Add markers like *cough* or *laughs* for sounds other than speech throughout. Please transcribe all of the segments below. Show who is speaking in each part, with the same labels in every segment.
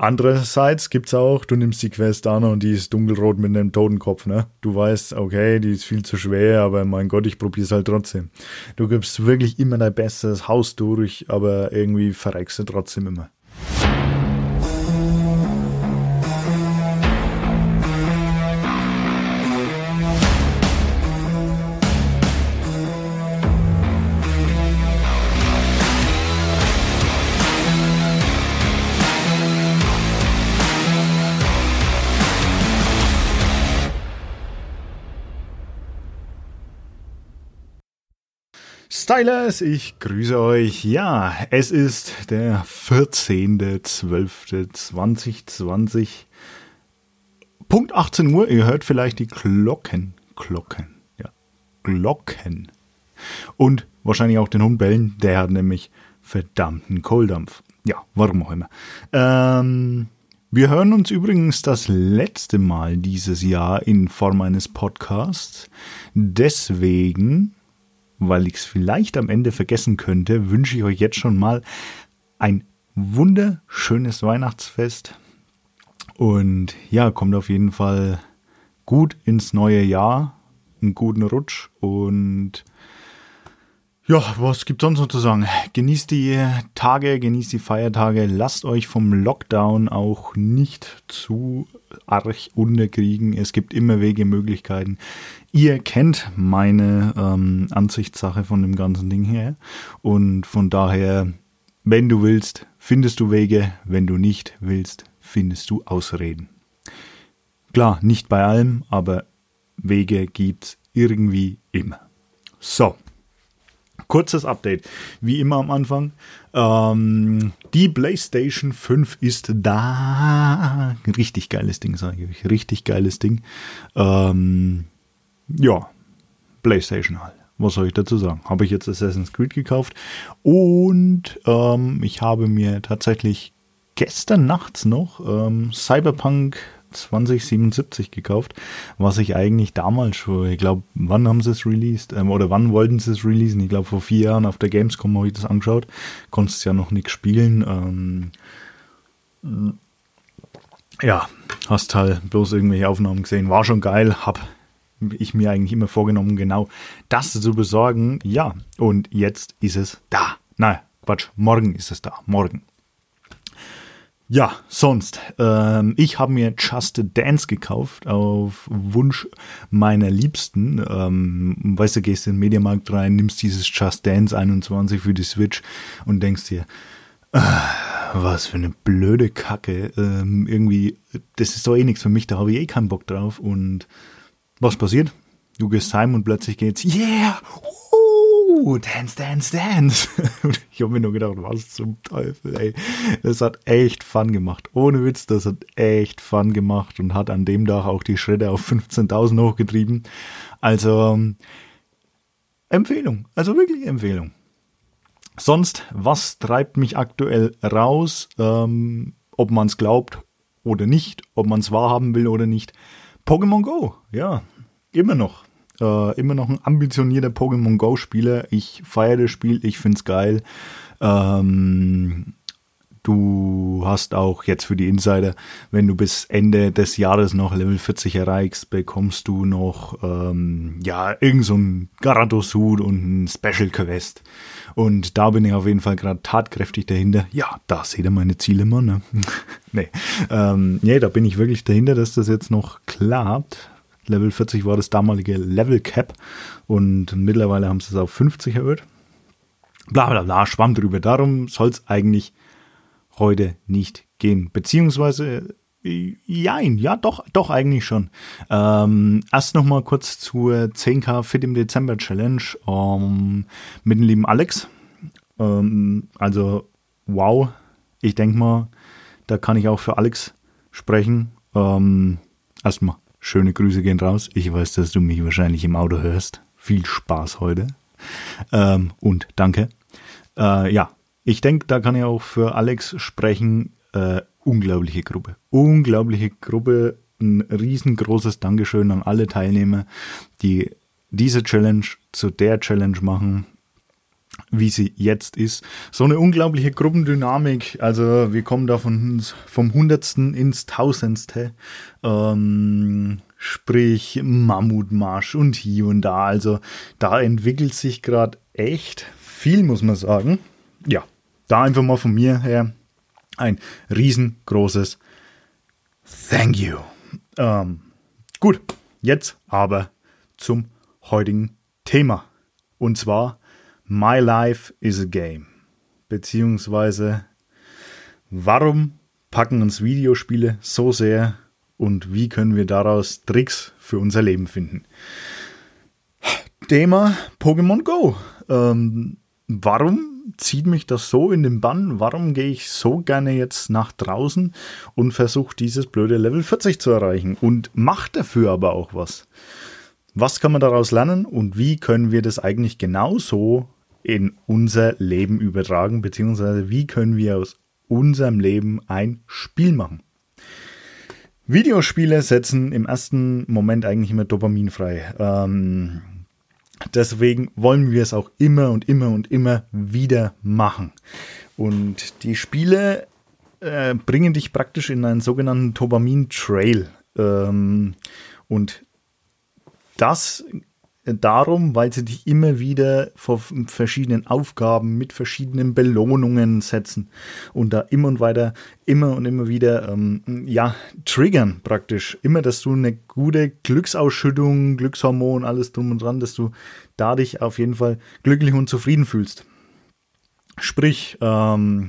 Speaker 1: Andererseits gibt's auch, du nimmst die Quest an und die ist dunkelrot mit einem Totenkopf, ne? Du weißt, okay, die ist viel zu schwer, aber mein Gott, ich probier's halt trotzdem. Du gibst wirklich immer dein Bestes, haust durch, aber irgendwie verreckst du trotzdem immer. Stylers, ich grüße euch. Ja, es ist der 14.12.2020. Punkt 18 Uhr. Ihr hört vielleicht die Glocken. Glocken. Ja, Glocken. Und wahrscheinlich auch den Hund bellen. Der hat nämlich verdammten Kohldampf. Ja, warum auch immer. Ähm, wir hören uns übrigens das letzte Mal dieses Jahr in Form eines Podcasts. Deswegen weil ich es vielleicht am Ende vergessen könnte, wünsche ich euch jetzt schon mal ein wunderschönes Weihnachtsfest. Und ja, kommt auf jeden Fall gut ins neue Jahr, einen guten Rutsch und ja, was gibt sonst noch zu sagen? Genießt die Tage, genießt die Feiertage, lasst euch vom Lockdown auch nicht zu arg unterkriegen. Es gibt immer Wege, Möglichkeiten. Ihr kennt meine ähm, Ansichtssache von dem ganzen Ding her. Und von daher, wenn du willst, findest du Wege. Wenn du nicht willst, findest du Ausreden. Klar, nicht bei allem, aber Wege gibt's irgendwie immer. So, kurzes Update, wie immer am Anfang. Ähm, die PlayStation 5 ist da. Richtig geiles Ding, sage ich euch. Richtig geiles Ding. Ähm, ja, PlayStation halt. Was soll ich dazu sagen? Habe ich jetzt Assassin's Creed gekauft und ähm, ich habe mir tatsächlich gestern nachts noch ähm, Cyberpunk 2077 gekauft, was ich eigentlich damals schon, ich glaube, wann haben sie es released? Ähm, oder wann wollten sie es releasen? Ich glaube, vor vier Jahren auf der Gamescom habe ich das angeschaut. Konntest ja noch nichts spielen. Ähm, ja, hast halt bloß irgendwelche Aufnahmen gesehen. War schon geil, hab ich mir eigentlich immer vorgenommen, genau das zu besorgen. Ja, und jetzt ist es da. Nein, Quatsch, morgen ist es da. Morgen. Ja, sonst. Ähm, ich habe mir Just Dance gekauft auf Wunsch meiner Liebsten. Ähm, weißt du, gehst in den Mediamarkt rein, nimmst dieses Just Dance 21 für die Switch und denkst dir, äh, was für eine blöde Kacke. Ähm, irgendwie, das ist doch eh nichts für mich, da habe ich eh keinen Bock drauf. Und was passiert? Du gehst heim und plötzlich geht's, yeah, uh, dance, dance, dance. *laughs* Und ich habe mir nur gedacht, was zum Teufel, ey. Das hat echt Fun gemacht. Ohne Witz, das hat echt Fun gemacht und hat an dem Tag auch die Schritte auf 15.000 hochgetrieben. Also, Empfehlung. Also wirklich Empfehlung. Sonst, was treibt mich aktuell raus? Ähm, ob man es glaubt oder nicht, ob man es wahrhaben will oder nicht. Pokémon Go, ja, immer noch. Äh, immer noch ein ambitionierter Pokémon Go-Spieler. Ich feiere das Spiel, ich finde es geil. Ähm, du hast auch jetzt für die Insider, wenn du bis Ende des Jahres noch Level 40 erreichst, bekommst du noch ähm, ja irgend so ein Garados-Hut und ein Special Quest. Und da bin ich auf jeden Fall gerade tatkräftig dahinter. Ja, da seht ihr meine Ziele immer, ne? *laughs* nee. Ähm, nee, da bin ich wirklich dahinter, dass das jetzt noch klappt. Level 40 war das damalige Level Cap und mittlerweile haben sie es auf 50 erhöht. Bla bla bla, schwamm drüber. Darum soll es eigentlich heute nicht gehen. Beziehungsweise, jein, ja, doch, doch, eigentlich schon. Ähm, erst nochmal kurz zur 10k Fit im Dezember Challenge ähm, mit dem lieben Alex. Ähm, also, wow, ich denke mal, da kann ich auch für Alex sprechen. Ähm, erstmal Schöne Grüße gehen raus. Ich weiß, dass du mich wahrscheinlich im Auto hörst. Viel Spaß heute. Ähm, und danke. Äh, ja, ich denke, da kann ich auch für Alex sprechen. Äh, unglaubliche Gruppe. Unglaubliche Gruppe. Ein riesengroßes Dankeschön an alle Teilnehmer, die diese Challenge zu der Challenge machen. Wie sie jetzt ist. So eine unglaubliche Gruppendynamik. Also wir kommen da von, vom Hundertsten ins Tausendste. Ähm, sprich Mammutmarsch und hier und da. Also da entwickelt sich gerade echt viel, muss man sagen. Ja, da einfach mal von mir her ein riesengroßes Thank you. Ähm, gut, jetzt aber zum heutigen Thema. Und zwar My Life is a Game. Beziehungsweise warum packen uns Videospiele so sehr und wie können wir daraus Tricks für unser Leben finden. Thema Pokémon Go. Ähm, warum zieht mich das so in den Bann? Warum gehe ich so gerne jetzt nach draußen und versuche dieses blöde Level 40 zu erreichen und mache dafür aber auch was? Was kann man daraus lernen und wie können wir das eigentlich genauso in unser Leben übertragen, beziehungsweise wie können wir aus unserem Leben ein Spiel machen? Videospiele setzen im ersten Moment eigentlich immer Dopamin frei. Ähm, deswegen wollen wir es auch immer und immer und immer wieder machen. Und die Spiele äh, bringen dich praktisch in einen sogenannten Dopamin-Trail. Ähm, und das darum, weil sie dich immer wieder vor verschiedenen Aufgaben mit verschiedenen Belohnungen setzen und da immer und weiter, immer und immer wieder, ähm, ja, triggern praktisch. Immer, dass du eine gute Glücksausschüttung, Glückshormon, alles drum und dran, dass du da dich auf jeden Fall glücklich und zufrieden fühlst. Sprich, ähm,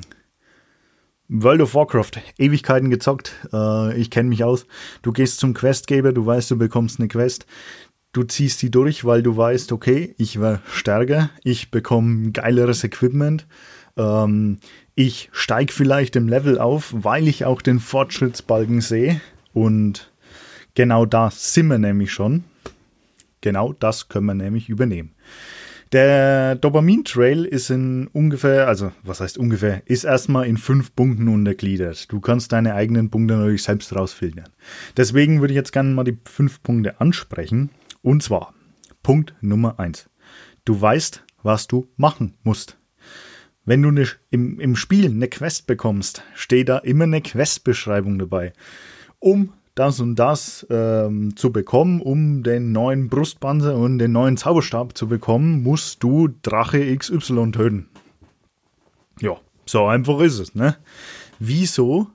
Speaker 1: World of Warcraft, Ewigkeiten gezockt, äh, ich kenne mich aus. Du gehst zum Questgeber, du weißt, du bekommst eine Quest, du ziehst die durch, weil du weißt, okay, ich werde stärker, ich bekomme geileres Equipment, ähm, ich steige vielleicht im Level auf, weil ich auch den Fortschrittsbalken sehe und genau da sind wir nämlich schon. Genau das können wir nämlich übernehmen. Der Dopamin-Trail ist in ungefähr, also was heißt ungefähr, ist erstmal in fünf Punkten untergliedert. Du kannst deine eigenen Punkte natürlich selbst rausfiltern. Deswegen würde ich jetzt gerne mal die fünf Punkte ansprechen. Und zwar Punkt Nummer eins: Du weißt, was du machen musst. Wenn du ne, im, im Spiel eine Quest bekommst, steht da immer eine Questbeschreibung dabei. Um das und das ähm, zu bekommen, um den neuen Brustpanzer und den neuen Zauberstab zu bekommen, musst du Drache XY töten. Ja, so einfach ist es, ne? Wieso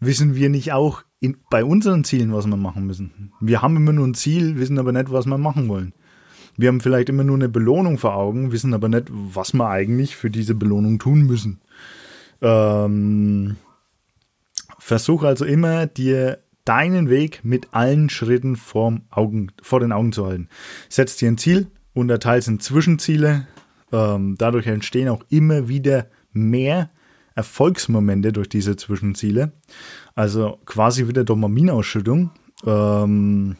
Speaker 1: wissen wir nicht auch in, bei unseren Zielen, was wir machen müssen. Wir haben immer nur ein Ziel, wissen aber nicht, was wir machen wollen. Wir haben vielleicht immer nur eine Belohnung vor Augen, wissen aber nicht, was wir eigentlich für diese Belohnung tun müssen. Ähm, versuch also immer, dir deinen Weg mit allen Schritten vorm Augen, vor den Augen zu halten. Setz dir ein Ziel, unterteile es in Zwischenziele. Ähm, dadurch entstehen auch immer wieder mehr Erfolgsmomente durch diese Zwischenziele. Also quasi wieder Dopaminausschüttung. Ähm,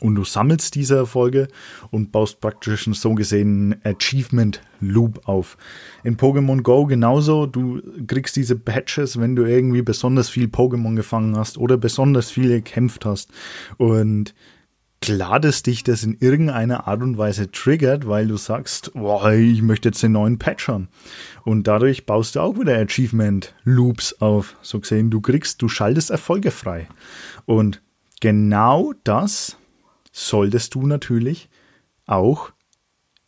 Speaker 1: und du sammelst diese Erfolge und baust praktisch einen so gesehen Achievement Loop auf. In Pokémon Go genauso, du kriegst diese Patches, wenn du irgendwie besonders viel Pokémon gefangen hast oder besonders viele gekämpft hast. Und klar, dass dich das in irgendeiner Art und Weise triggert, weil du sagst, boah, ich möchte jetzt den neuen Patch haben. Und dadurch baust du auch wieder Achievement Loops auf. So gesehen, du kriegst, du schaltest Erfolge frei. Und genau das solltest du natürlich auch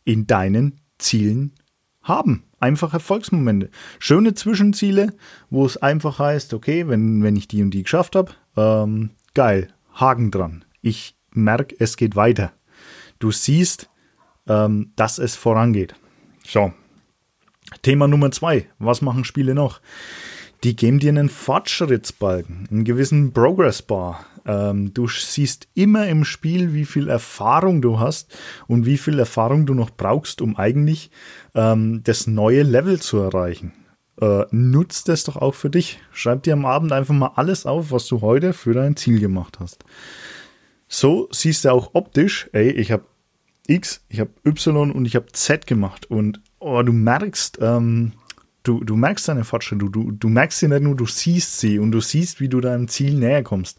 Speaker 1: in deinen Zielen haben. Einfach Erfolgsmomente. Schöne Zwischenziele, wo es einfach heißt, okay, wenn, wenn ich die und die geschafft habe, ähm, geil, Haken dran. Ich merk, es geht weiter. Du siehst, ähm, dass es vorangeht. So. Thema Nummer zwei. Was machen Spiele noch? Die geben dir einen Fortschrittsbalken, einen gewissen Progress Bar. Ähm, du siehst immer im Spiel, wie viel Erfahrung du hast und wie viel Erfahrung du noch brauchst, um eigentlich ähm, das neue Level zu erreichen. Äh, nutzt es doch auch für dich. Schreib dir am Abend einfach mal alles auf, was du heute für dein Ziel gemacht hast. So siehst du auch optisch, ey, ich habe X, ich habe Y und ich habe Z gemacht. Und oh, du merkst, ähm, du, du merkst deine Fortschritte, du, du, du merkst sie nicht nur, du siehst sie und du siehst, wie du deinem Ziel näher kommst.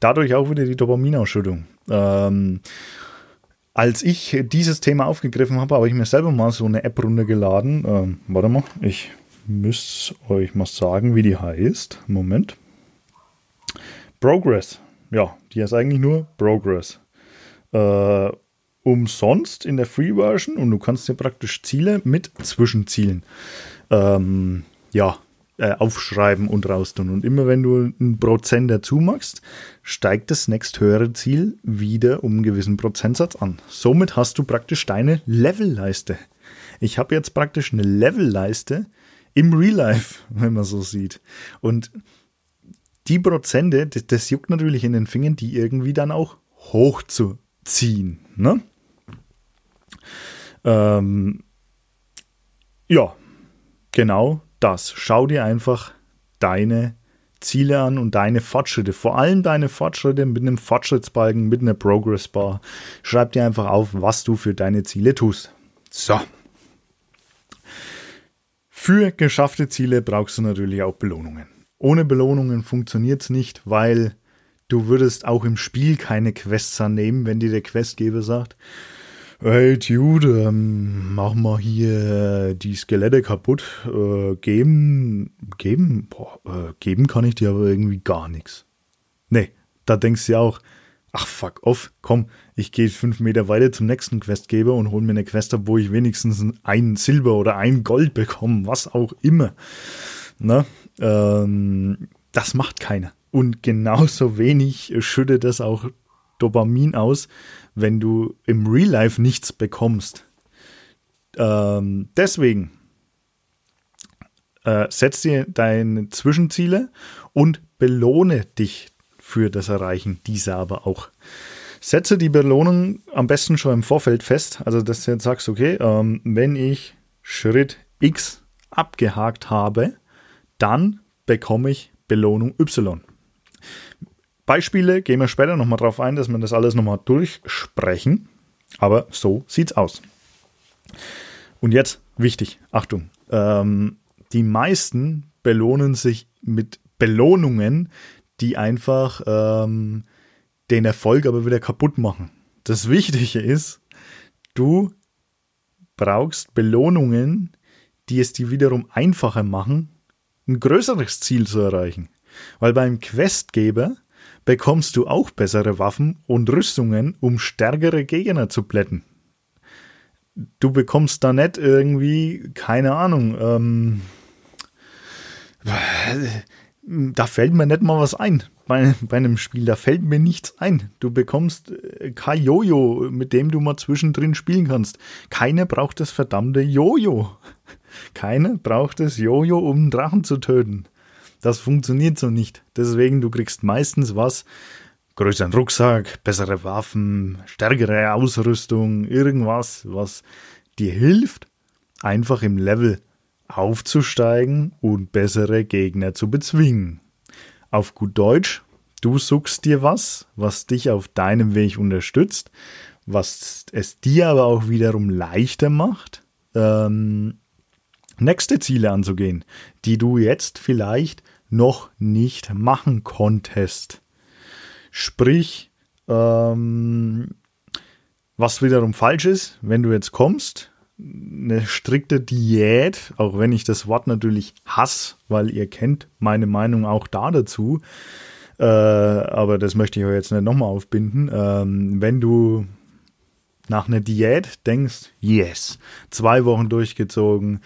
Speaker 1: Dadurch auch wieder die Dopaminausschüttung. Ähm, als ich dieses Thema aufgegriffen habe, habe ich mir selber mal so eine App runtergeladen. Ähm, warte mal, ich müsste euch mal sagen, wie die heißt. Moment. Progress. Ja, die heißt eigentlich nur Progress. Äh, umsonst in der Free Version und du kannst dir praktisch Ziele mit Zwischenzielen ähm, ja, äh, aufschreiben und raustun. Und immer wenn du ein Prozent dazu machst, steigt das nächsthöhere Ziel wieder um einen gewissen Prozentsatz an. Somit hast du praktisch deine Levelleiste. Ich habe jetzt praktisch eine Levelleiste im Real Life, *laughs* wenn man so sieht. Und die Prozente, das, das juckt natürlich in den Fingern, die irgendwie dann auch hochzuziehen. Ne? Ähm, ja, genau das. Schau dir einfach deine Ziele an und deine Fortschritte. Vor allem deine Fortschritte mit einem Fortschrittsbalken, mit einer Progress Bar. Schreib dir einfach auf, was du für deine Ziele tust. So. Für geschaffte Ziele brauchst du natürlich auch Belohnungen. Ohne Belohnungen funktioniert es nicht, weil du würdest auch im Spiel keine Quests annehmen, wenn dir der Questgeber sagt, hey Dude, ähm, mach mal hier die Skelette kaputt. Äh, geben, geben, boah, äh, geben kann ich dir aber irgendwie gar nichts. Nee, da denkst du ja auch, ach fuck off, komm, ich gehe fünf Meter weiter zum nächsten Questgeber und hol mir eine Quest ab, wo ich wenigstens ein Silber oder ein Gold bekomme, was auch immer. Ne? Ähm, das macht keiner. Und genauso wenig schüttet das auch Dopamin aus, wenn du im Real Life nichts bekommst. Ähm, deswegen äh, setz dir deine Zwischenziele und belohne dich für das Erreichen dieser aber auch. Setze die Belohnung am besten schon im Vorfeld fest, also dass du jetzt sagst, okay, ähm, wenn ich Schritt X abgehakt habe, dann bekomme ich Belohnung Y. Beispiele gehen wir später nochmal drauf ein, dass wir das alles nochmal durchsprechen. Aber so sieht's aus. Und jetzt wichtig, Achtung. Ähm, die meisten belohnen sich mit Belohnungen, die einfach ähm, den Erfolg aber wieder kaputt machen. Das Wichtige ist, du brauchst Belohnungen, die es dir wiederum einfacher machen, ein größeres Ziel zu erreichen. Weil beim Questgeber bekommst du auch bessere Waffen und Rüstungen, um stärkere Gegner zu plätten. Du bekommst da nicht irgendwie, keine Ahnung, ähm, da fällt mir nicht mal was ein bei, bei einem Spiel. Da fällt mir nichts ein. Du bekommst äh, kein Jojo, mit dem du mal zwischendrin spielen kannst. Keiner braucht das verdammte Jojo. Keiner braucht das Jojo, um einen Drachen zu töten. Das funktioniert so nicht. Deswegen, du kriegst meistens was, größeren Rucksack, bessere Waffen, stärkere Ausrüstung, irgendwas, was dir hilft, einfach im Level aufzusteigen und bessere Gegner zu bezwingen. Auf gut Deutsch, du suchst dir was, was dich auf deinem Weg unterstützt, was es dir aber auch wiederum leichter macht, ähm, nächste Ziele anzugehen, die du jetzt vielleicht noch nicht machen konntest. Sprich, ähm, was wiederum falsch ist, wenn du jetzt kommst, eine strikte Diät, auch wenn ich das Wort natürlich hasse, weil ihr kennt meine Meinung auch da dazu, äh, aber das möchte ich euch jetzt nicht nochmal aufbinden. Ähm, wenn du nach einer Diät denkst, yes, zwei Wochen durchgezogen,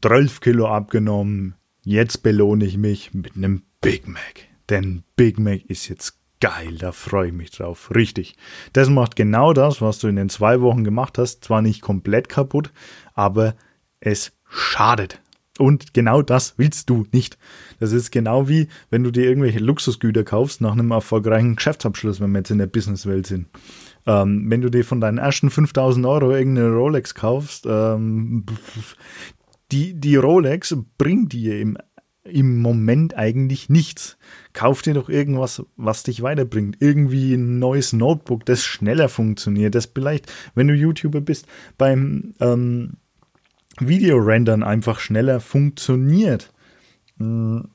Speaker 1: 12 Kilo abgenommen, jetzt belohne ich mich mit einem Big Mac. Denn Big Mac ist jetzt geil, da freue ich mich drauf. Richtig. Das macht genau das, was du in den zwei Wochen gemacht hast. Zwar nicht komplett kaputt, aber es schadet. Und genau das willst du nicht. Das ist genau wie, wenn du dir irgendwelche Luxusgüter kaufst nach einem erfolgreichen Geschäftsabschluss, wenn wir jetzt in der Businesswelt sind. Ähm, wenn du dir von deinen ersten 5000 Euro irgendeine Rolex kaufst, ähm, die, die Rolex bringt dir im, im Moment eigentlich nichts. Kauf dir doch irgendwas, was dich weiterbringt. Irgendwie ein neues Notebook, das schneller funktioniert, das vielleicht, wenn du YouTuber bist, beim ähm, Videorendern einfach schneller funktioniert. Hm.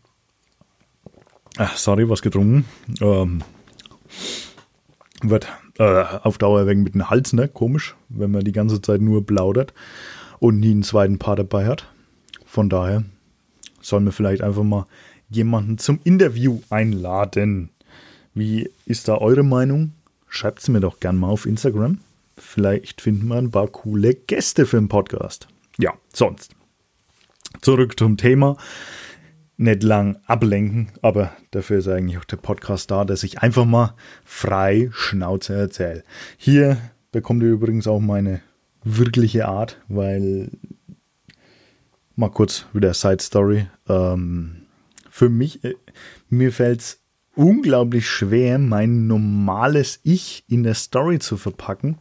Speaker 1: Ach, sorry, was getrunken. Ähm, wird äh, auf Dauer wegen mit dem Hals, ne? Komisch, wenn man die ganze Zeit nur plaudert und nie einen zweiten Part dabei hat. Von daher sollen wir vielleicht einfach mal jemanden zum Interview einladen. Wie ist da eure Meinung? Schreibt sie mir doch gern mal auf Instagram. Vielleicht finden wir ein paar coole Gäste für den Podcast. Ja, sonst. Zurück zum Thema. Nicht lang ablenken, aber dafür ist eigentlich auch der Podcast da, dass ich einfach mal frei Schnauze erzähle. Hier bekommt ihr übrigens auch meine wirkliche Art, weil mal kurz wieder Side Story. Ähm, für mich, äh, mir fällt es unglaublich schwer, mein normales Ich in der Story zu verpacken,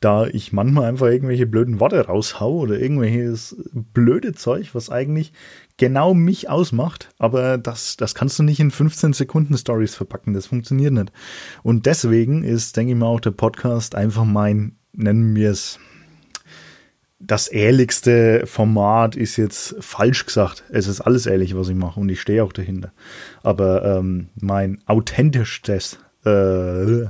Speaker 1: da ich manchmal einfach irgendwelche blöden Worte raushau oder irgendwelches blöde Zeug, was eigentlich genau mich ausmacht, aber das, das kannst du nicht in 15 Sekunden Stories verpacken, das funktioniert nicht. Und deswegen ist, denke ich mal, auch der Podcast einfach mein, nennen wir es, das ehrlichste Format ist jetzt falsch gesagt. Es ist alles ehrlich, was ich mache und ich stehe auch dahinter. Aber ähm, mein authentischstes äh,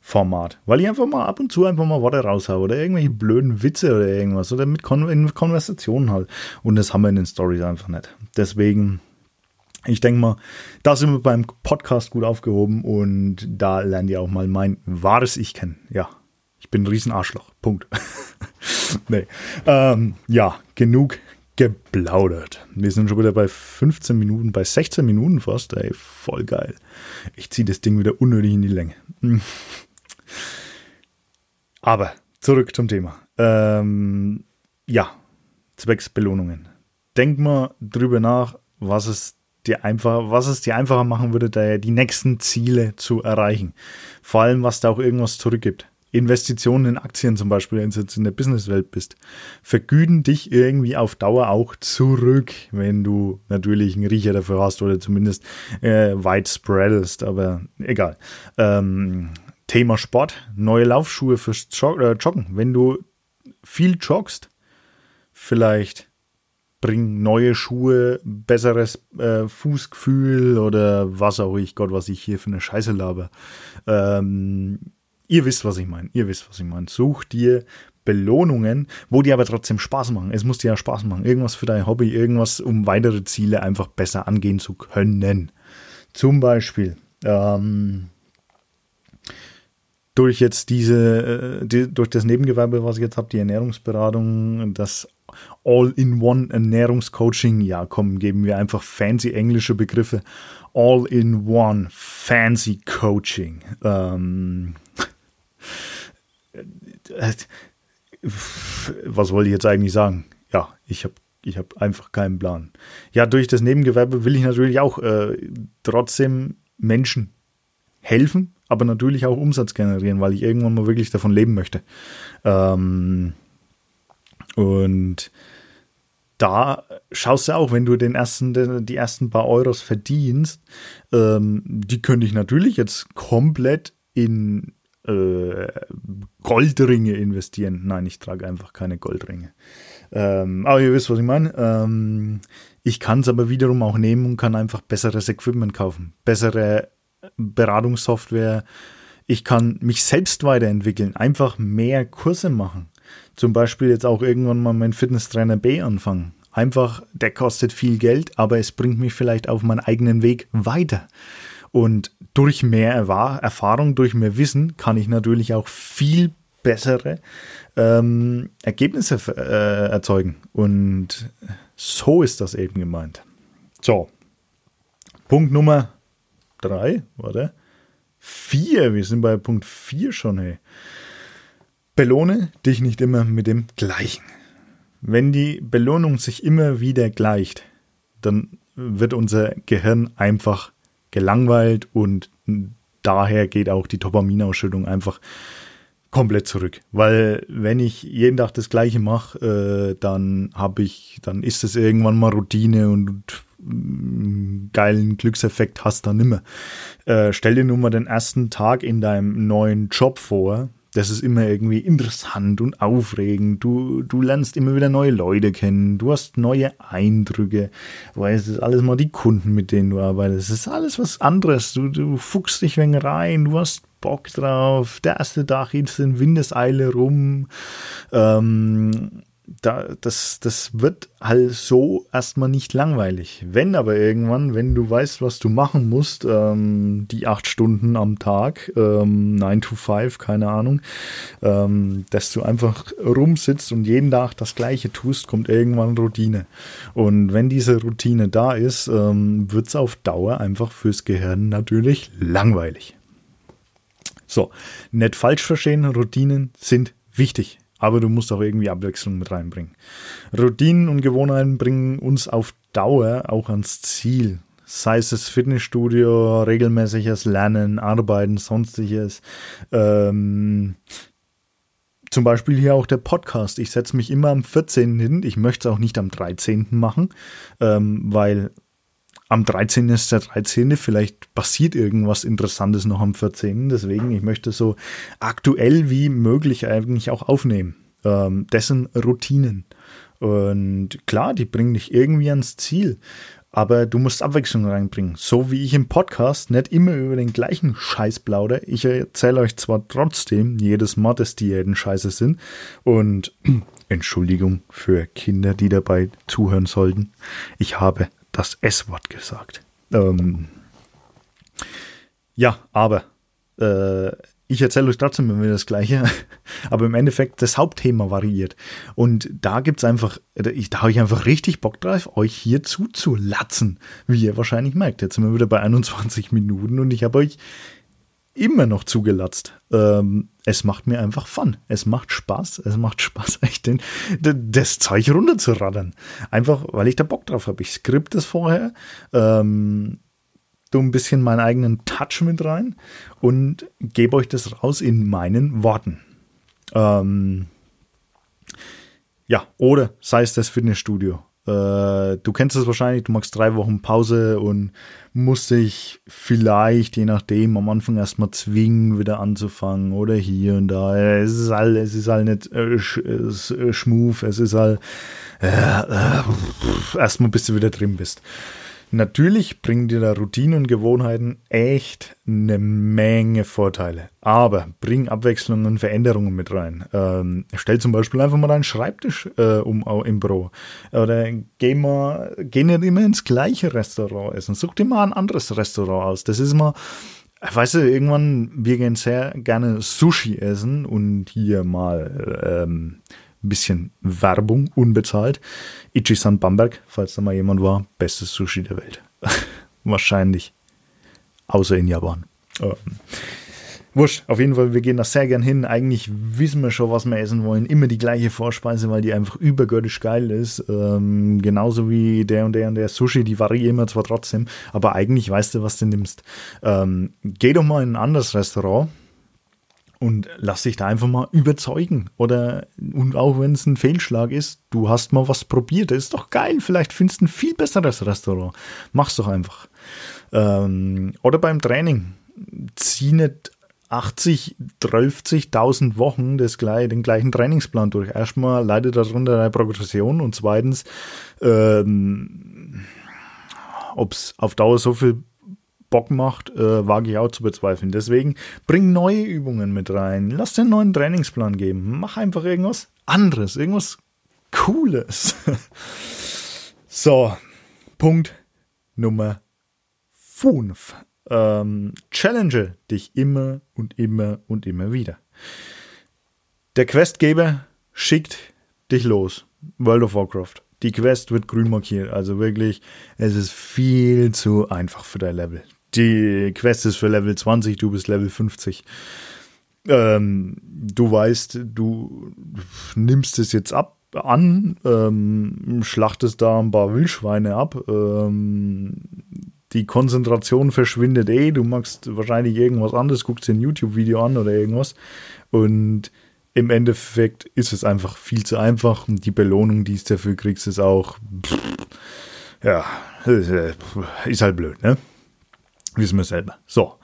Speaker 1: Format, weil ich einfach mal ab und zu einfach mal Worte raushaue oder irgendwelche blöden Witze oder irgendwas oder mit Kon in Konversationen halt. Und das haben wir in den Stories einfach nicht. Deswegen, ich denke mal, da sind wir beim Podcast gut aufgehoben und da lernt ihr auch mal mein wahres Ich kennen. Ja, ich bin ein Riesenarschloch. Punkt. *laughs* nee. Ähm, ja, genug geplaudert. Wir sind schon wieder bei 15 Minuten, bei 16 Minuten fast. Ey, voll geil. Ich ziehe das Ding wieder unnötig in die Länge. Aber zurück zum Thema. Ähm, ja, zwecks Belohnungen. Denk mal drüber nach, was es dir einfach, was es dir einfacher machen würde, die nächsten Ziele zu erreichen. Vor allem, was da auch irgendwas zurückgibt. Investitionen in Aktien zum Beispiel, wenn du jetzt in der Businesswelt bist, vergüten dich irgendwie auf Dauer auch zurück, wenn du natürlich einen Riecher dafür hast oder zumindest äh, weit spreadest, aber egal. Ähm, Thema Sport, neue Laufschuhe fürs äh, Joggen. Wenn du viel joggst, vielleicht bringen neue Schuhe besseres äh, Fußgefühl oder was auch ich, Gott, was ich hier für eine Scheiße laber. Ähm, Ihr wisst, was ich meine. Ihr wisst, was ich meine. Such dir Belohnungen, wo die aber trotzdem Spaß machen. Es muss dir ja Spaß machen. Irgendwas für dein Hobby, irgendwas, um weitere Ziele einfach besser angehen zu können. Zum Beispiel ähm, durch jetzt diese, äh, die, durch das Nebengewerbe, was ich jetzt habe, die Ernährungsberatung, das All-in-One Ernährungscoaching, ja, komm, geben wir einfach fancy englische Begriffe. All-in-One Fancy Coaching. Ähm, was wollte ich jetzt eigentlich sagen? Ja, ich habe ich hab einfach keinen Plan. Ja, durch das Nebengewerbe will ich natürlich auch äh, trotzdem Menschen helfen, aber natürlich auch Umsatz generieren, weil ich irgendwann mal wirklich davon leben möchte. Ähm, und da schaust du auch, wenn du den ersten, die ersten paar Euros verdienst, ähm, die könnte ich natürlich jetzt komplett in äh, Goldringe investieren. Nein, ich trage einfach keine Goldringe. Ähm, aber ihr wisst, was ich meine. Ähm, ich kann es aber wiederum auch nehmen und kann einfach besseres Equipment kaufen, bessere Beratungssoftware. Ich kann mich selbst weiterentwickeln, einfach mehr Kurse machen. Zum Beispiel jetzt auch irgendwann mal mein Fitnesstrainer B anfangen. Einfach, der kostet viel Geld, aber es bringt mich vielleicht auf meinen eigenen Weg weiter. Und durch mehr Erfahrung, durch mehr Wissen kann ich natürlich auch viel bessere ähm, Ergebnisse äh, erzeugen. Und so ist das eben gemeint. So, Punkt Nummer drei, warte. Vier, wir sind bei Punkt vier schon, hey. Belohne dich nicht immer mit dem Gleichen. Wenn die Belohnung sich immer wieder gleicht, dann wird unser Gehirn einfach gelangweilt und daher geht auch die Dopaminausschüttung einfach komplett zurück. Weil wenn ich jeden Tag das Gleiche mache, äh, dann habe ich, dann ist es irgendwann mal Routine und äh, geilen Glückseffekt hast dann nimmer. Äh, stell dir nur mal den ersten Tag in deinem neuen Job vor. Das ist immer irgendwie interessant und aufregend. Du, du lernst immer wieder neue Leute kennen. Du hast neue Eindrücke. Weil es ist alles mal die Kunden, mit denen du arbeitest. Es ist alles was anderes. Du, du fuchst dich wenn rein. Du hast Bock drauf. Der erste Tag geht in Windeseile rum. Ähm, da, das, das wird halt so erstmal nicht langweilig. Wenn aber irgendwann, wenn du weißt, was du machen musst, ähm, die acht Stunden am Tag, ähm, 9 to 5, keine Ahnung, ähm, dass du einfach rumsitzt und jeden Tag das Gleiche tust, kommt irgendwann Routine. Und wenn diese Routine da ist, ähm, wird es auf Dauer einfach fürs Gehirn natürlich langweilig. So, nicht falsch verstehen, Routinen sind wichtig aber du musst auch irgendwie Abwechslung mit reinbringen. Routinen und Gewohnheiten bringen uns auf Dauer auch ans Ziel. Sei es das Fitnessstudio, regelmäßiges Lernen, Arbeiten, sonstiges. Ähm, zum Beispiel hier auch der Podcast. Ich setze mich immer am 14. hin. Ich möchte es auch nicht am 13. machen, ähm, weil am 13. ist der 13. Vielleicht passiert irgendwas Interessantes noch am 14. Deswegen, ich möchte so aktuell wie möglich eigentlich auch aufnehmen. Ähm, dessen Routinen. Und klar, die bringen dich irgendwie ans Ziel. Aber du musst Abwechslung reinbringen. So wie ich im Podcast nicht immer über den gleichen Scheiß plaudere. Ich erzähle euch zwar trotzdem jedes Mal, dass Diäten scheiße sind. Und *clears throat* Entschuldigung für Kinder, die dabei zuhören sollten. Ich habe das S-Wort gesagt. Ähm, ja, aber äh, ich erzähle euch trotzdem immer das Gleiche, *laughs* aber im Endeffekt das Hauptthema variiert. Und da gibt es einfach, da habe ich einfach richtig Bock drauf, euch hier zuzulatzen, wie ihr wahrscheinlich merkt. Jetzt sind wir wieder bei 21 Minuten und ich habe euch immer noch zugelatzt. Ähm, es macht mir einfach Fun. Es macht Spaß. Es macht Spaß, *laughs* echt den, das Zeug runterzuraddern. Einfach, weil ich da Bock drauf habe. Ich skript es vorher, ähm, du ein bisschen meinen eigenen Touch mit rein und gebe euch das raus in meinen Worten. Ähm, ja, oder sei es das Fitnessstudio. Äh, du kennst es wahrscheinlich, du machst drei Wochen Pause und musst dich vielleicht, je nachdem, am Anfang erstmal zwingen, wieder anzufangen oder hier und da. Es ist halt, es ist halt nicht äh, äh, schmuf, es ist halt äh, äh, erstmal bis du wieder drin bist. Natürlich bringen dir da Routinen und Gewohnheiten echt eine Menge Vorteile. Aber bring Abwechslungen und Veränderungen mit rein. Ähm, stell zum Beispiel einfach mal deinen Schreibtisch äh, um im Büro. Oder geh mal, geh nicht immer ins gleiche Restaurant essen. Such dir mal ein anderes Restaurant aus. Das ist mal, weißt du, irgendwann, wir gehen sehr gerne Sushi essen und hier mal ähm, ein bisschen Werbung, unbezahlt. Ichi-san Bamberg, falls da mal jemand war, bestes Sushi der Welt. *laughs* Wahrscheinlich. Außer in Japan. Ähm. Wurscht, auf jeden Fall, wir gehen da sehr gern hin. Eigentlich wissen wir schon, was wir essen wollen. Immer die gleiche Vorspeise, weil die einfach übergöttisch geil ist. Ähm, genauso wie der und der und der Sushi, die variieren immer zwar trotzdem, aber eigentlich weißt du, was du nimmst. Ähm, geh doch mal in ein anderes Restaurant und lass dich da einfach mal überzeugen. Oder, und auch wenn es ein Fehlschlag ist, du hast mal was probiert. Das ist doch geil. Vielleicht findest du ein viel besseres Restaurant. Mach's doch einfach. Ähm, oder beim Training. Zieh nicht 80, 30.000 Wochen das den gleichen Trainingsplan durch. Erstmal leidet darunter deine Progression und zweitens, ähm, ob es auf Dauer so viel Bock macht, äh, wage ich auch zu bezweifeln. Deswegen bring neue Übungen mit rein. Lass dir einen neuen Trainingsplan geben. Mach einfach irgendwas anderes, irgendwas Cooles. *laughs* so, Punkt Nummer 5. Ähm, challenge dich immer und immer und immer wieder. Der Questgeber schickt dich los. World of Warcraft. Die Quest wird grün markiert. Also wirklich, es ist viel zu einfach für dein Level die Quest ist für Level 20, du bist Level 50. Ähm, du weißt, du nimmst es jetzt ab an, ähm, schlachtest da ein paar Wildschweine ab. Ähm, die Konzentration verschwindet eh. Du machst wahrscheinlich irgendwas anderes, guckst dir ein YouTube-Video an oder irgendwas. Und im Endeffekt ist es einfach viel zu einfach. Und die Belohnung, die du dafür kriegst, ist auch, pff, ja, ist halt blöd, ne? Wissen wir selber. So.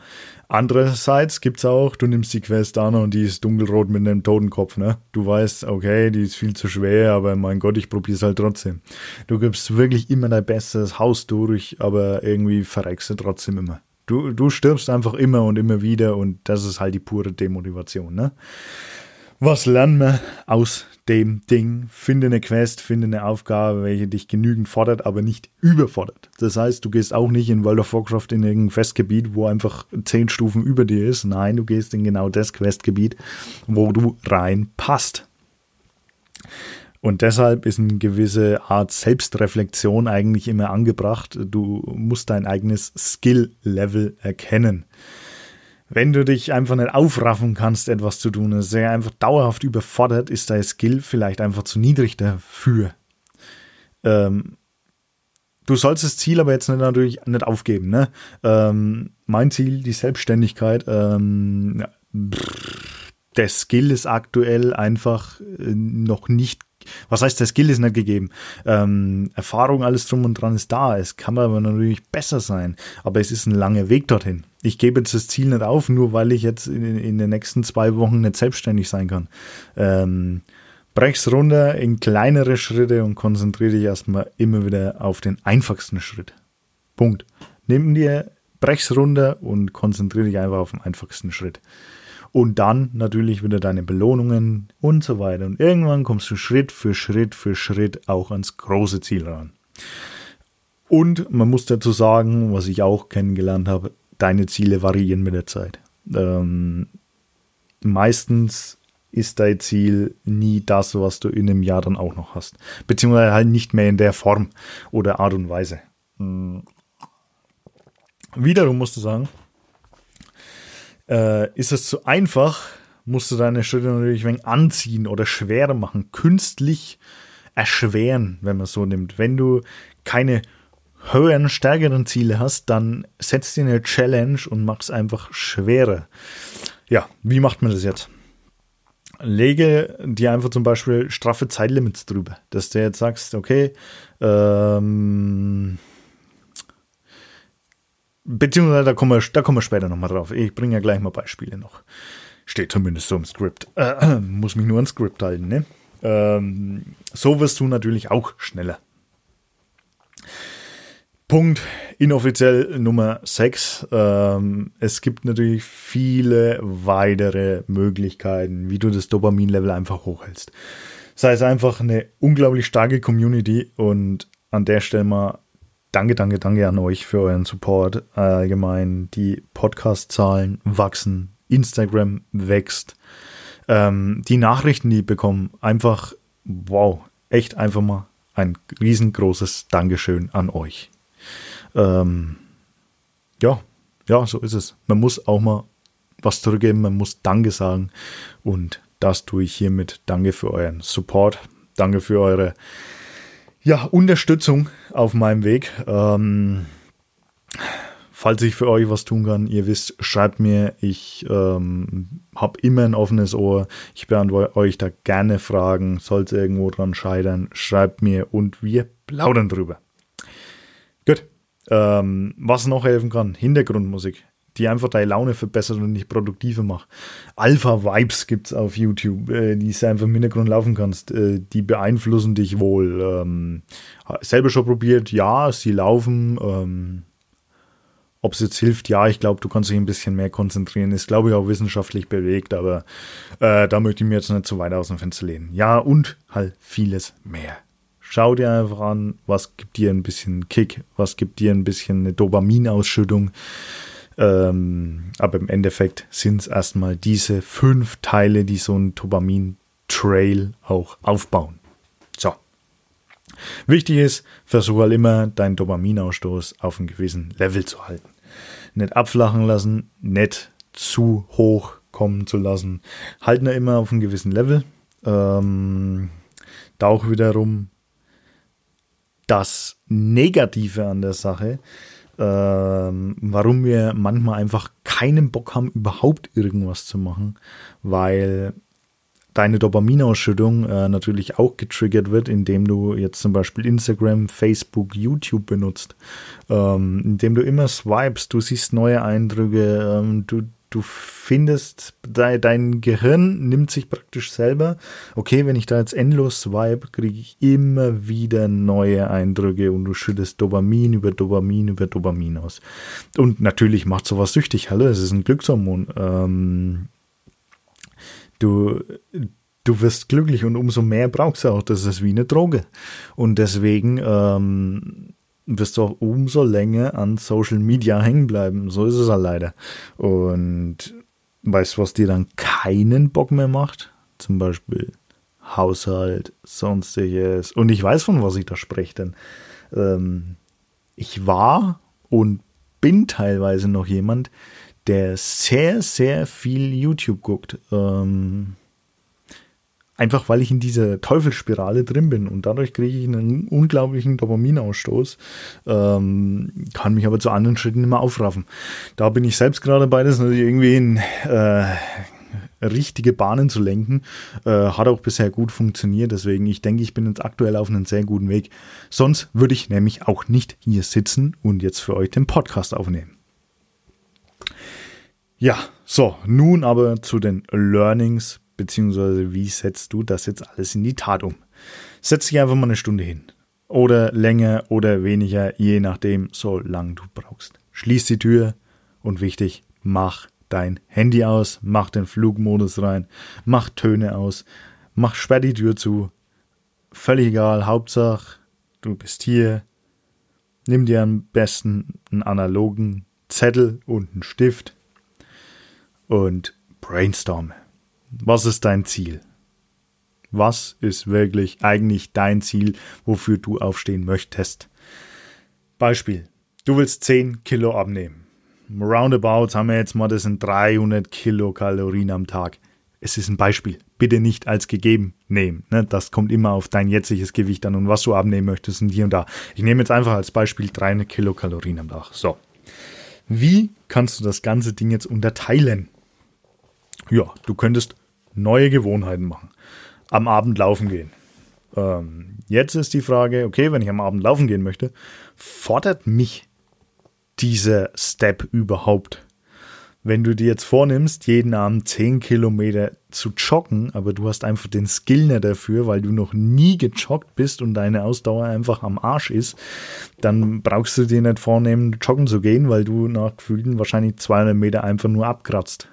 Speaker 1: Andererseits gibt's auch, du nimmst die Quest an und die ist dunkelrot mit einem Totenkopf, ne? Du weißt, okay, die ist viel zu schwer, aber mein Gott, ich probier's halt trotzdem. Du gibst wirklich immer dein Bestes, haust durch, aber irgendwie verreckst du trotzdem immer. Du, du stirbst einfach immer und immer wieder und das ist halt die pure Demotivation, ne? Was lernen wir aus dem Ding? Finde eine Quest, finde eine Aufgabe, welche dich genügend fordert, aber nicht überfordert. Das heißt, du gehst auch nicht in World of Warcraft in irgendein Questgebiet, wo einfach zehn Stufen über dir ist. Nein, du gehst in genau das Questgebiet, wo du reinpasst. Und deshalb ist eine gewisse Art Selbstreflexion eigentlich immer angebracht. Du musst dein eigenes Skill-Level erkennen. Wenn du dich einfach nicht aufraffen kannst, etwas zu tun, ist sehr einfach dauerhaft überfordert, ist dein Skill vielleicht einfach zu niedrig dafür. Ähm, du sollst das Ziel aber jetzt nicht, natürlich nicht aufgeben. Ne? Ähm, mein Ziel, die Selbstständigkeit, ähm, der Skill ist aktuell einfach äh, noch nicht was heißt, der Skill ist nicht gegeben. Ähm, Erfahrung, alles drum und dran ist da. Es kann aber natürlich besser sein. Aber es ist ein langer Weg dorthin. Ich gebe jetzt das Ziel nicht auf, nur weil ich jetzt in, in den nächsten zwei Wochen nicht selbstständig sein kann. Ähm, brech's runter in kleinere Schritte und konzentriere dich erstmal immer wieder auf den einfachsten Schritt. Punkt. Nimm dir, brech's runter und konzentriere dich einfach auf den einfachsten Schritt und dann natürlich wieder deine Belohnungen und so weiter. Und irgendwann kommst du Schritt für Schritt für Schritt auch ans große Ziel ran. Und man muss dazu sagen, was ich auch kennengelernt habe, deine Ziele variieren mit der Zeit. Ähm, meistens ist dein Ziel nie das, was du in einem Jahr dann auch noch hast. Beziehungsweise halt nicht mehr in der Form oder Art und Weise. Hm. Wiederum musst du sagen, äh, ist es zu einfach, musst du deine Schritte natürlich ein wenig anziehen oder schwerer machen, künstlich erschweren, wenn man es so nimmt. Wenn du keine höheren, stärkeren Ziele hast, dann setzt dir eine Challenge und mach es einfach schwerer. Ja, wie macht man das jetzt? Lege dir einfach zum Beispiel straffe Zeitlimits drüber, dass du jetzt sagst, okay, ähm, Beziehungsweise da kommen wir, da kommen wir später nochmal drauf. Ich bringe ja gleich mal Beispiele noch. Steht zumindest so im Skript. Äh, *clears throat* muss mich nur ans Skript halten, ne? Ähm, so wirst du natürlich auch schneller. Punkt inoffiziell Nummer 6. Ähm, es gibt natürlich viele weitere Möglichkeiten, wie du das Dopamin-Level einfach hochhältst. Sei es einfach eine unglaublich starke Community und an der Stelle mal danke, danke, danke an euch für euren Support. Allgemein, die Podcast-Zahlen wachsen, Instagram wächst. Ähm, die Nachrichten, die bekommen, einfach, wow, echt einfach mal ein riesengroßes Dankeschön an euch. Ähm, ja, ja, so ist es. Man muss auch mal was zurückgeben, man muss Danke sagen und das tue ich hiermit. Danke für euren Support, danke für eure ja, Unterstützung auf meinem Weg. Ähm, falls ich für euch was tun kann, ihr wisst, schreibt mir. Ich ähm, habe immer ein offenes Ohr. Ich beantworte euch da gerne Fragen. Sollte es irgendwo dran scheitern, schreibt mir und wir plaudern drüber. Gut. Ähm, was noch helfen kann, Hintergrundmusik die einfach deine Laune verbessert und dich produktiver macht. Alpha-Vibes gibt es auf YouTube, äh, die du einfach im Hintergrund laufen kannst. Äh, die beeinflussen dich wohl. Ähm, selber schon probiert, ja, sie laufen. Ähm, ob es jetzt hilft, ja, ich glaube, du kannst dich ein bisschen mehr konzentrieren. Ist, glaube ich, auch wissenschaftlich bewegt, aber äh, da möchte ich mir jetzt nicht zu weit aus dem Fenster lehnen. Ja, und halt vieles mehr. Schau dir einfach an, was gibt dir ein bisschen Kick, was gibt dir ein bisschen eine Dopaminausschüttung. Ähm, aber im Endeffekt sind es erstmal diese fünf Teile, die so ein Dopamin-Trail auch aufbauen. So. Wichtig ist, versuche halt immer deinen Dopaminausstoß auf einem gewissen Level zu halten. Nicht abflachen lassen, nicht zu hoch kommen zu lassen. Halten wir immer auf einem gewissen Level. Ähm, da auch wiederum das Negative an der Sache warum wir manchmal einfach keinen Bock haben, überhaupt irgendwas zu machen, weil deine Dopaminausschüttung äh, natürlich auch getriggert wird, indem du jetzt zum Beispiel Instagram, Facebook, YouTube benutzt, ähm, indem du immer swipest, du siehst neue Eindrücke, ähm, du, du findest, de, dein Gehirn nimmt sich praktisch selber, okay, wenn ich da jetzt endlos swipe, kriege ich immer wieder neue Eindrücke und du schüttest Dopamin über Dopamin über Dopamin aus. Und natürlich macht sowas süchtig, hallo, es ist ein Glückshormon. Ähm, du, du wirst glücklich und umso mehr brauchst du auch. Das ist wie eine Droge. Und deswegen ähm, wirst du auch umso länger an Social Media hängen bleiben. So ist es halt leider. Und weißt du, was dir dann keinen Bock mehr macht? Zum Beispiel Haushalt, sonstiges. Und ich weiß, von was ich da spreche, denn ähm, ich war und bin teilweise noch jemand, der sehr, sehr viel YouTube guckt. Ähm, einfach weil ich in dieser Teufelsspirale drin bin und dadurch kriege ich einen unglaublichen Dopaminausstoß, ähm, kann mich aber zu anderen Schritten mehr aufraffen. Da bin ich selbst gerade bei, das natürlich irgendwie in äh, richtige Bahnen zu lenken. Äh, hat auch bisher gut funktioniert, deswegen ich denke, ich bin jetzt aktuell auf einem sehr guten Weg. Sonst würde ich nämlich auch nicht hier sitzen und jetzt für euch den Podcast aufnehmen. Ja, so, nun aber zu den Learnings, beziehungsweise wie setzt du das jetzt alles in die Tat um? Setz dich einfach mal eine Stunde hin. Oder länger oder weniger, je nachdem, so lang du brauchst. Schließ die Tür und wichtig, mach dein Handy aus, mach den Flugmodus rein, mach Töne aus, mach sperr die Tür zu. Völlig egal, Hauptsache, du bist hier. Nimm dir am besten einen analogen Zettel und einen Stift und brainstorm. Was ist dein Ziel? Was ist wirklich eigentlich dein Ziel, wofür du aufstehen möchtest? Beispiel. Du willst 10 Kilo abnehmen. Roundabout haben wir jetzt mal, das sind 300 Kilokalorien am Tag. Es ist ein Beispiel. Bitte nicht als gegeben nehmen. Ne? Das kommt immer auf dein jetziges Gewicht an und was du abnehmen möchtest und hier und da. Ich nehme jetzt einfach als Beispiel 300 Kilokalorien am Tag. So. Wie kannst du das ganze Ding jetzt unterteilen? Ja, du könntest neue Gewohnheiten machen. Am Abend laufen gehen. Ähm, jetzt ist die Frage, okay, wenn ich am Abend laufen gehen möchte, fordert mich dieser Step überhaupt? Wenn du dir jetzt vornimmst, jeden Abend 10 Kilometer zu joggen, aber du hast einfach den Skill nicht dafür, weil du noch nie gejoggt bist und deine Ausdauer einfach am Arsch ist, dann brauchst du dir nicht vornehmen, joggen zu gehen, weil du nach gefühlten wahrscheinlich 200 Meter einfach nur abkratzt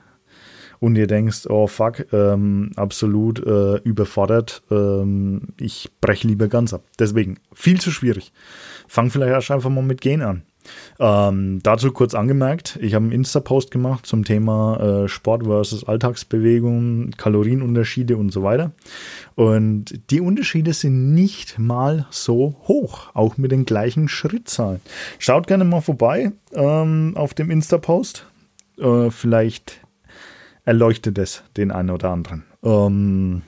Speaker 1: und ihr denkst, oh fuck, ähm, absolut äh, überfordert, ähm, ich breche lieber ganz ab. Deswegen, viel zu schwierig. Fang vielleicht erst einfach mal mit Gehen an. Ähm, dazu kurz angemerkt, ich habe einen Insta-Post gemacht zum Thema äh, Sport versus Alltagsbewegung, Kalorienunterschiede und so weiter. Und die Unterschiede sind nicht mal so hoch, auch mit den gleichen Schrittzahlen. Schaut gerne mal vorbei ähm, auf dem Insta-Post. Äh, vielleicht erleuchtet es den einen oder anderen. Ähm,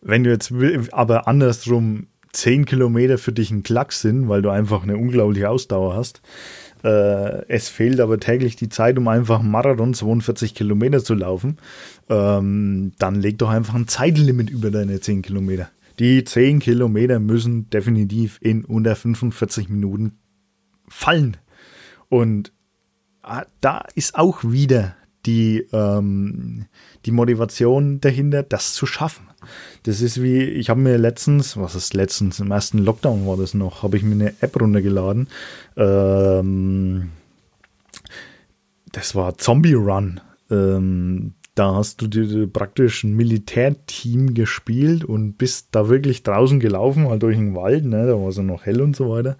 Speaker 1: wenn du jetzt aber andersrum 10 Kilometer für dich ein Klacks sind, weil du einfach eine unglaubliche Ausdauer hast, äh, es fehlt aber täglich die Zeit, um einfach einen Marathon 42 Kilometer zu laufen, ähm, dann leg doch einfach ein Zeitlimit über deine 10 Kilometer. Die 10 Kilometer müssen definitiv in unter 45 Minuten fallen. Und ah, da ist auch wieder die, ähm, die Motivation dahinter, das zu schaffen. Das ist wie, ich habe mir letztens, was ist letztens, im ersten Lockdown war das noch, habe ich mir eine App runtergeladen. Ähm, das war Zombie Run. Ähm, da hast du dir praktisch ein Militärteam gespielt und bist da wirklich draußen gelaufen, halt durch den Wald, ne? da war es ja noch hell und so weiter.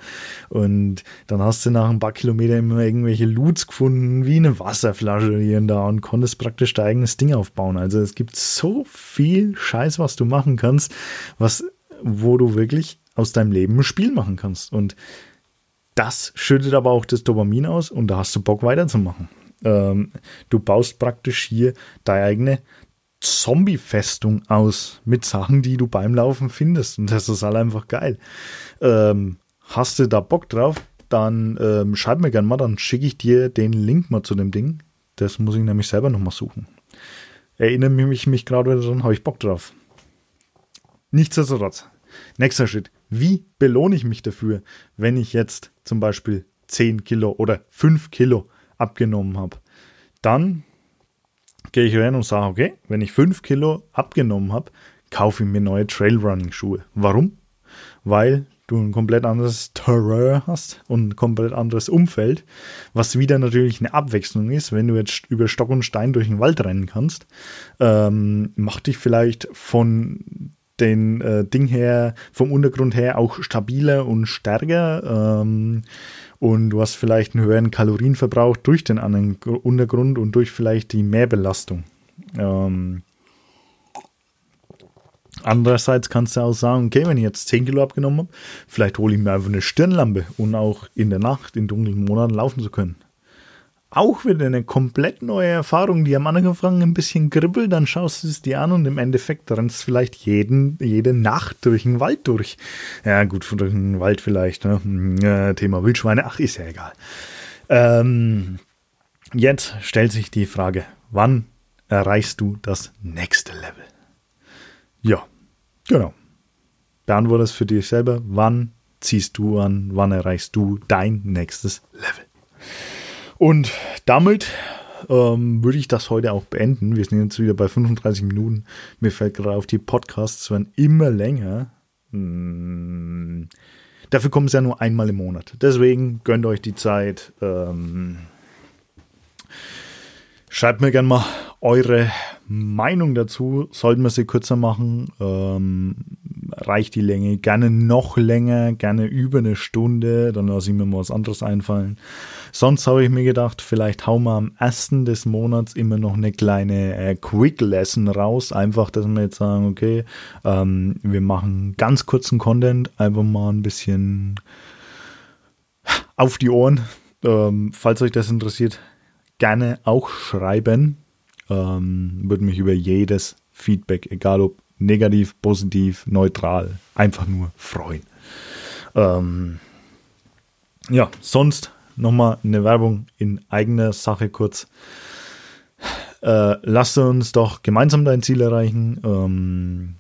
Speaker 1: Und dann hast du nach ein paar Kilometern immer irgendwelche Loots gefunden, wie eine Wasserflasche hier und da und konntest praktisch dein eigenes Ding aufbauen. Also es gibt so viel Scheiß, was du machen kannst, was, wo du wirklich aus deinem Leben ein Spiel machen kannst. Und das schüttet aber auch das Dopamin aus und da hast du Bock weiterzumachen. Ähm, du baust praktisch hier deine eigene Zombie-Festung aus mit Sachen, die du beim Laufen findest. Und das ist halt einfach geil. Ähm, hast du da Bock drauf? Dann ähm, schreib mir gerne mal, dann schicke ich dir den Link mal zu dem Ding. Das muss ich nämlich selber nochmal suchen. erinnere mich, mich gerade wieder dran, habe ich Bock drauf. Nichtsdestotrotz, nächster Schritt. Wie belohne ich mich dafür, wenn ich jetzt zum Beispiel 10 Kilo oder 5 Kilo abgenommen habe? Dann gehe ich rein und sage, okay, wenn ich 5 Kilo abgenommen habe, kaufe ich mir neue Trailrunning-Schuhe. Warum? Weil du ein komplett anderes Terrain hast und ein komplett anderes Umfeld, was wieder natürlich eine Abwechslung ist, wenn du jetzt über Stock und Stein durch den Wald rennen kannst, ähm, macht dich vielleicht von den äh, Ding her, vom Untergrund her auch stabiler und stärker. Ähm, und du hast vielleicht einen höheren Kalorienverbrauch durch den anderen Untergrund und durch vielleicht die Mehrbelastung. Ähm, Andererseits kannst du auch sagen, okay, wenn ich jetzt 10 Kilo abgenommen habe, vielleicht hole ich mir einfach eine Stirnlampe, um auch in der Nacht, in dunklen Monaten laufen zu können. Auch wieder eine komplett neue Erfahrung, die am Anfang ein bisschen kribbelt, dann schaust du es dir an und im Endeffekt rennst du vielleicht jeden, jede Nacht durch den Wald durch. Ja, gut, durch den Wald vielleicht, ne? Hm, Thema Wildschweine, ach, ist ja egal. Ähm, jetzt stellt sich die Frage, wann erreichst du das nächste Level? Ja, genau. Beantworte es für dich selber. Wann ziehst du an? Wann erreichst du dein nächstes Level? Und damit ähm, würde ich das heute auch beenden. Wir sind jetzt wieder bei 35 Minuten. Mir fällt gerade auf, die Podcasts werden immer länger. Hm. Dafür kommen sie ja nur einmal im Monat. Deswegen gönnt euch die Zeit. Ähm, schreibt mir gerne mal eure Meinung dazu. Sollten wir sie kürzer machen? Ähm, reicht die Länge? Gerne noch länger, gerne über eine Stunde. Dann lasse ich mir mal was anderes einfallen. Sonst habe ich mir gedacht, vielleicht hauen wir am ersten des Monats immer noch eine kleine äh, Quick Lesson raus. Einfach, dass wir jetzt sagen, okay, ähm, wir machen ganz kurzen Content, einfach mal ein bisschen auf die Ohren. Ähm, falls euch das interessiert, gerne auch schreiben ähm, würde mich über jedes Feedback, egal ob negativ, positiv, neutral, einfach nur freuen. Ähm, ja, sonst nochmal eine Werbung in eigener Sache kurz. Äh, lasst uns doch gemeinsam dein Ziel erreichen. Ähm,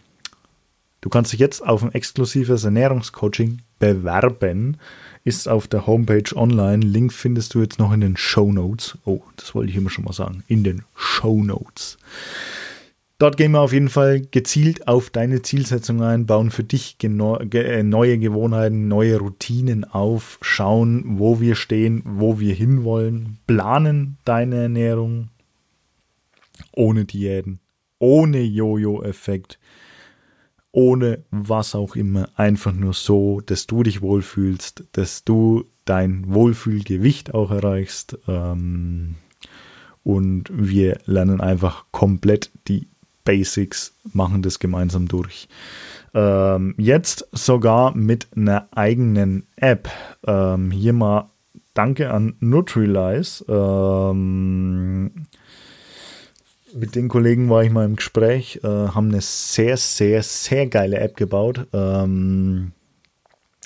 Speaker 1: du kannst dich jetzt auf ein exklusives Ernährungscoaching bewerben ist auf der Homepage online. Link findest du jetzt noch in den Show Notes. Oh, das wollte ich immer schon mal sagen. In den Show Notes. Dort gehen wir auf jeden Fall gezielt auf deine Zielsetzung ein, bauen für dich äh, neue Gewohnheiten, neue Routinen auf, schauen, wo wir stehen, wo wir hinwollen, planen deine Ernährung ohne Diäten, ohne Jojo-Effekt, ohne was auch immer, einfach nur so, dass du dich wohlfühlst, dass du dein Wohlfühlgewicht auch erreichst. Ähm, und wir lernen einfach komplett die Basics, machen das gemeinsam durch. Ähm, jetzt sogar mit einer eigenen App. Ähm, hier mal Danke an Nutrilise. Ähm, mit den Kollegen war ich mal im Gespräch, äh, haben eine sehr, sehr, sehr geile App gebaut. Ähm,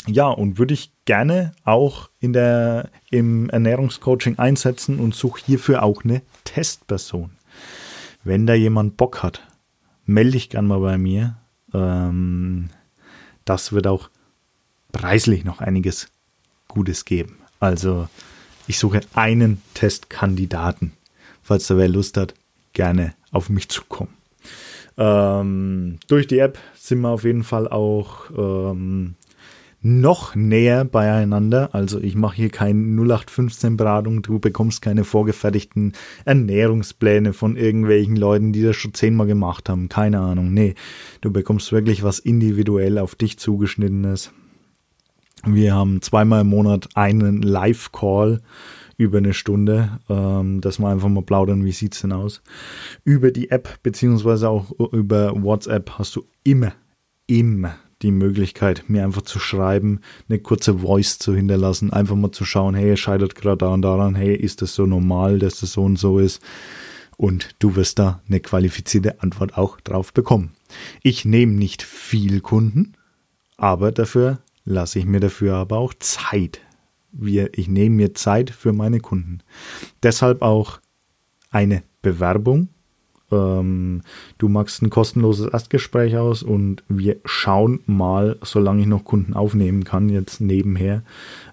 Speaker 1: ja, und würde ich gerne auch in der, im Ernährungscoaching einsetzen und suche hierfür auch eine Testperson. Wenn da jemand Bock hat, melde dich gerne mal bei mir. Ähm, das wird auch preislich noch einiges Gutes geben. Also ich suche einen Testkandidaten. Falls da wer Lust hat, gerne auf mich zukommen. Ähm, durch die App sind wir auf jeden Fall auch ähm, noch näher beieinander. Also ich mache hier keine 0815 Beratung, du bekommst keine vorgefertigten Ernährungspläne von irgendwelchen Leuten, die das schon zehnmal gemacht haben. Keine Ahnung. Nee, du bekommst wirklich was individuell auf dich zugeschnittenes. Wir haben zweimal im Monat einen Live-Call über eine Stunde, ähm, dass wir einfach mal plaudern, wie sieht's denn aus. Über die App beziehungsweise auch über WhatsApp hast du immer, immer die Möglichkeit, mir einfach zu schreiben, eine kurze Voice zu hinterlassen, einfach mal zu schauen, hey, es scheitert gerade daran, daran, hey, ist das so normal, dass das so und so ist? Und du wirst da eine qualifizierte Antwort auch drauf bekommen. Ich nehme nicht viel Kunden, aber dafür lasse ich mir dafür aber auch Zeit ich nehme mir Zeit für meine Kunden. Deshalb auch eine Bewerbung ähm, du machst ein kostenloses Erstgespräch aus und wir schauen mal, solange ich noch Kunden aufnehmen kann, jetzt nebenher,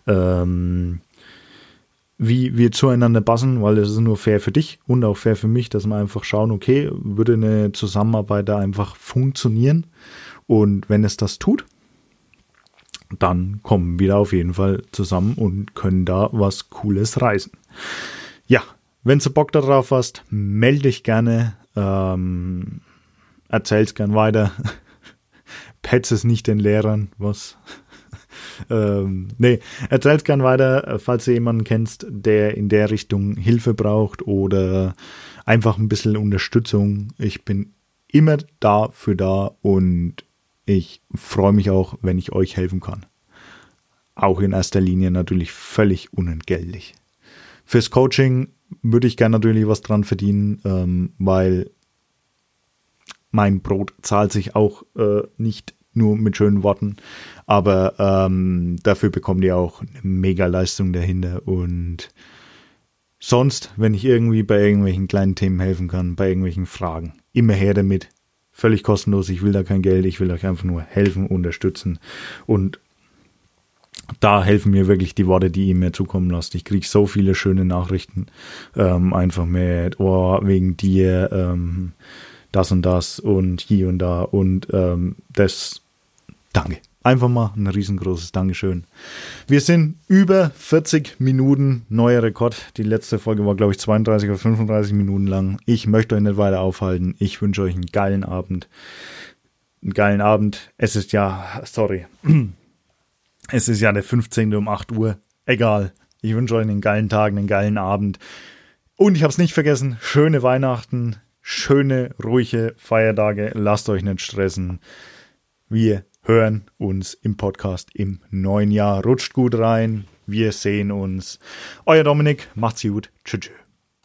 Speaker 1: ähm, wie wir zueinander passen, weil es ist nur fair für dich und auch fair für mich, dass wir einfach schauen, okay, würde eine Zusammenarbeit da einfach funktionieren? Und wenn es das tut, dann kommen wir da auf jeden Fall zusammen und können da was Cooles reißen. Ja, wenn du Bock darauf hast, melde dich gerne, ähm, erzähl's gern weiter. *laughs* Petz es nicht den Lehrern, was? *laughs* ähm, nee, erzähl's gern weiter, falls du jemanden kennst, der in der Richtung Hilfe braucht oder einfach ein bisschen Unterstützung. Ich bin immer da für da und ich freue mich auch, wenn ich euch helfen kann. Auch in erster Linie natürlich völlig unentgeltlich. Fürs Coaching würde ich gerne natürlich was dran verdienen, ähm, weil mein Brot zahlt sich auch äh, nicht nur mit schönen Worten, aber ähm, dafür bekommt ihr auch eine Mega-Leistung dahinter. Und sonst, wenn ich irgendwie bei irgendwelchen kleinen Themen helfen kann, bei irgendwelchen Fragen, immer her damit. Völlig kostenlos, ich will da kein Geld, ich will euch einfach nur helfen, unterstützen und da helfen mir wirklich die Worte, die ihr mir zukommen lasst. Ich kriege so viele schöne Nachrichten, ähm, einfach mit, oh, wegen dir, ähm, das und das und hier und da und ähm, das, danke. Einfach mal ein riesengroßes Dankeschön. Wir sind über 40 Minuten, neuer Rekord. Die letzte Folge war, glaube ich, 32 oder 35 Minuten lang. Ich möchte euch nicht weiter aufhalten. Ich wünsche euch einen geilen Abend. Einen geilen Abend. Es ist ja, sorry. *clears throat* Es ist ja der 15. um 8 Uhr. Egal. Ich wünsche euch einen geilen Tag, einen geilen Abend. Und ich habe es nicht vergessen, schöne Weihnachten, schöne, ruhige Feiertage. Lasst euch nicht stressen. Wir hören uns im Podcast im neuen Jahr. Rutscht gut rein. Wir sehen uns. Euer Dominik, macht's gut. Tschüss.